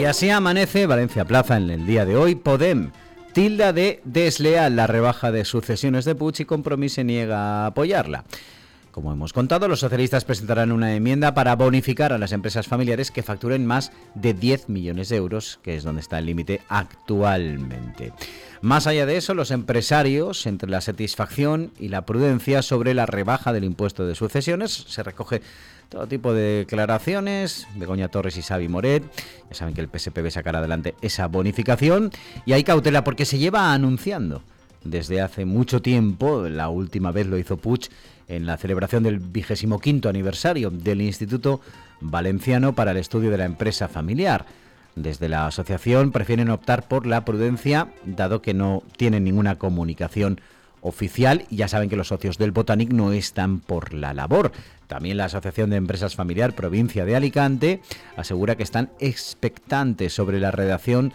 Y así amanece Valencia Plaza en el día de hoy. Podem tilda de desleal la rebaja de sucesiones de Puig y Compromís se niega a apoyarla. Como hemos contado, los socialistas presentarán una enmienda para bonificar a las empresas familiares que facturen más de 10 millones de euros, que es donde está el límite actualmente. Más allá de eso, los empresarios, entre la satisfacción y la prudencia sobre la rebaja del impuesto de sucesiones, se recoge todo tipo de declaraciones, Begoña Torres y Xavi Moret. Ya saben que el PSPB sacará adelante esa bonificación y hay cautela porque se lleva anunciando desde hace mucho tiempo, la última vez lo hizo Puig en la celebración del vigésimo quinto aniversario del Instituto Valenciano para el Estudio de la Empresa Familiar. Desde la asociación prefieren optar por la prudencia, dado que no tienen ninguna comunicación oficial ya saben que los socios del Botanic no están por la labor. También la Asociación de Empresas Familiar Provincia de Alicante asegura que están expectantes sobre la redacción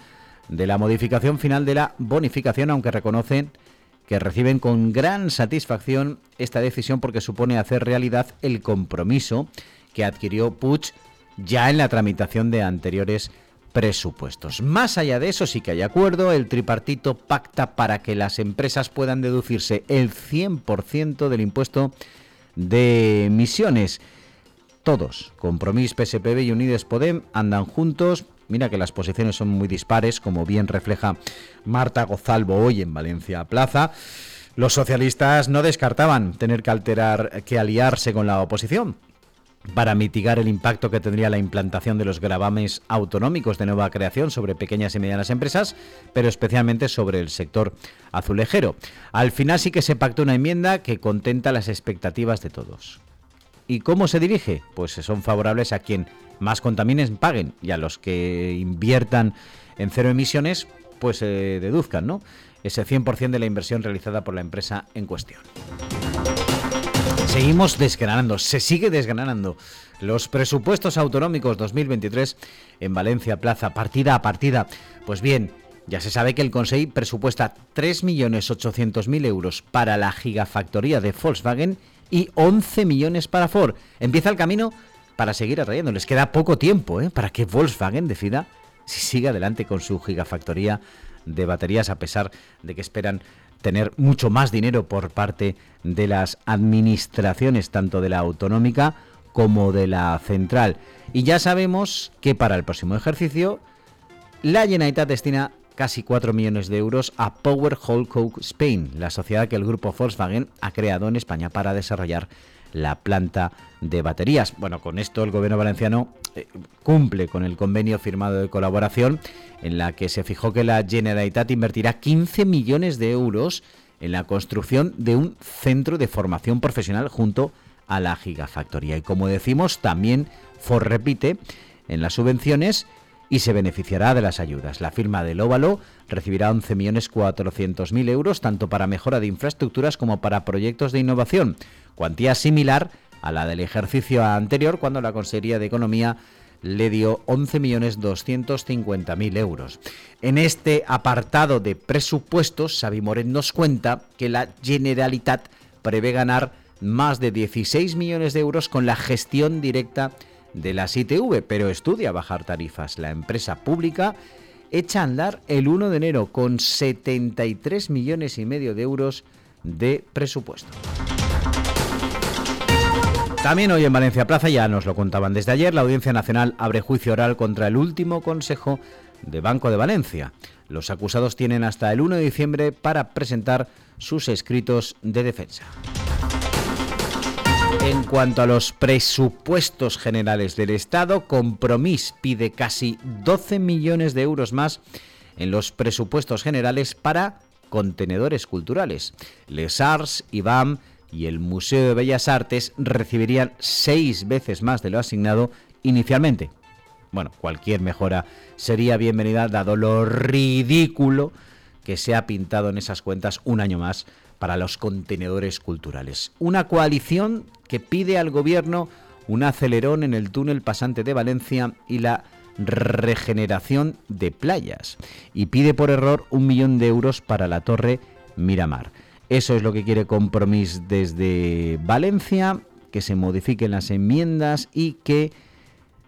de la modificación final de la bonificación, aunque reconocen que reciben con gran satisfacción esta decisión porque supone hacer realidad el compromiso que adquirió Puig ya en la tramitación de anteriores presupuestos. Más allá de eso, sí que hay acuerdo, el tripartito pacta para que las empresas puedan deducirse el 100% del impuesto de emisiones. Todos, Compromís, PSPB y Unides Podem, andan juntos. Mira que las posiciones son muy dispares, como bien refleja Marta Gozalvo hoy en Valencia Plaza. Los socialistas no descartaban tener que alterar, que aliarse con la oposición para mitigar el impacto que tendría la implantación de los gravames autonómicos de nueva creación sobre pequeñas y medianas empresas, pero especialmente sobre el sector azulejero. Al final sí que se pactó una enmienda que contenta las expectativas de todos. ¿Y cómo se dirige? Pues son favorables a quien más contaminen paguen y a los que inviertan en cero emisiones pues se deduzcan, ¿no? Ese 100% de la inversión realizada por la empresa en cuestión. Seguimos desgranando, se sigue desgranando los presupuestos autonómicos 2023 en Valencia Plaza, partida a partida. Pues bien, ya se sabe que el Consejo presupuesta 3.800.000 euros para la gigafactoría de Volkswagen y 11 millones para Ford. Empieza el camino para seguir atrayendo. Les queda poco tiempo ¿eh? para que Volkswagen decida si sigue adelante con su gigafactoría de baterías, a pesar de que esperan tener mucho más dinero por parte de las administraciones, tanto de la autonómica como de la central. Y ya sabemos que para el próximo ejercicio, la Generalitat destina casi 4 millones de euros a Power Holdco Spain, la sociedad que el grupo Volkswagen ha creado en España para desarrollar la planta de baterías. Bueno, con esto el gobierno valenciano eh, cumple con el convenio firmado de colaboración en la que se fijó que la Generalitat invertirá 15 millones de euros en la construcción de un centro de formación profesional junto a la Gigafactoría. Y como decimos, también Ford repite en las subvenciones y se beneficiará de las ayudas. La firma del Óvalo recibirá 11.400.000 euros tanto para mejora de infraestructuras como para proyectos de innovación, cuantía similar a la del ejercicio anterior cuando la Consejería de Economía le dio 11.250.000 euros. En este apartado de presupuestos, Xavi Moret nos cuenta que la Generalitat prevé ganar más de 16 millones de euros con la gestión directa las ITV, pero estudia bajar tarifas. La empresa pública echa a andar el 1 de enero con 73 millones y medio de euros de presupuesto. También hoy en Valencia Plaza, ya nos lo contaban desde ayer, la Audiencia Nacional abre juicio oral contra el último Consejo de Banco de Valencia. Los acusados tienen hasta el 1 de diciembre para presentar sus escritos de defensa. En cuanto a los presupuestos generales del Estado, Compromís pide casi 12 millones de euros más en los presupuestos generales para contenedores culturales. Les Arts, IBAM y el Museo de Bellas Artes recibirían seis veces más de lo asignado inicialmente. Bueno, cualquier mejora sería bienvenida dado lo ridículo que se ha pintado en esas cuentas un año más para los contenedores culturales. Una coalición que pide al gobierno un acelerón en el túnel pasante de Valencia y la regeneración de playas. Y pide por error un millón de euros para la torre Miramar. Eso es lo que quiere Compromís desde Valencia, que se modifiquen las enmiendas y que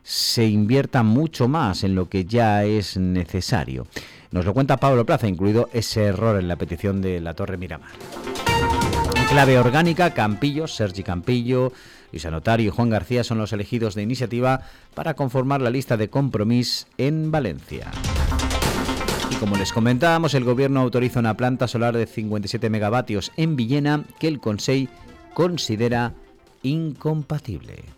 se invierta mucho más en lo que ya es necesario. Nos lo cuenta Pablo Plaza, incluido ese error en la petición de la Torre Miramar. clave orgánica, Campillo, Sergi Campillo, Luis Anotario y Juan García son los elegidos de iniciativa para conformar la lista de compromiso en Valencia. Y como les comentábamos, el gobierno autoriza una planta solar de 57 megavatios en Villena que el Consejo considera incompatible.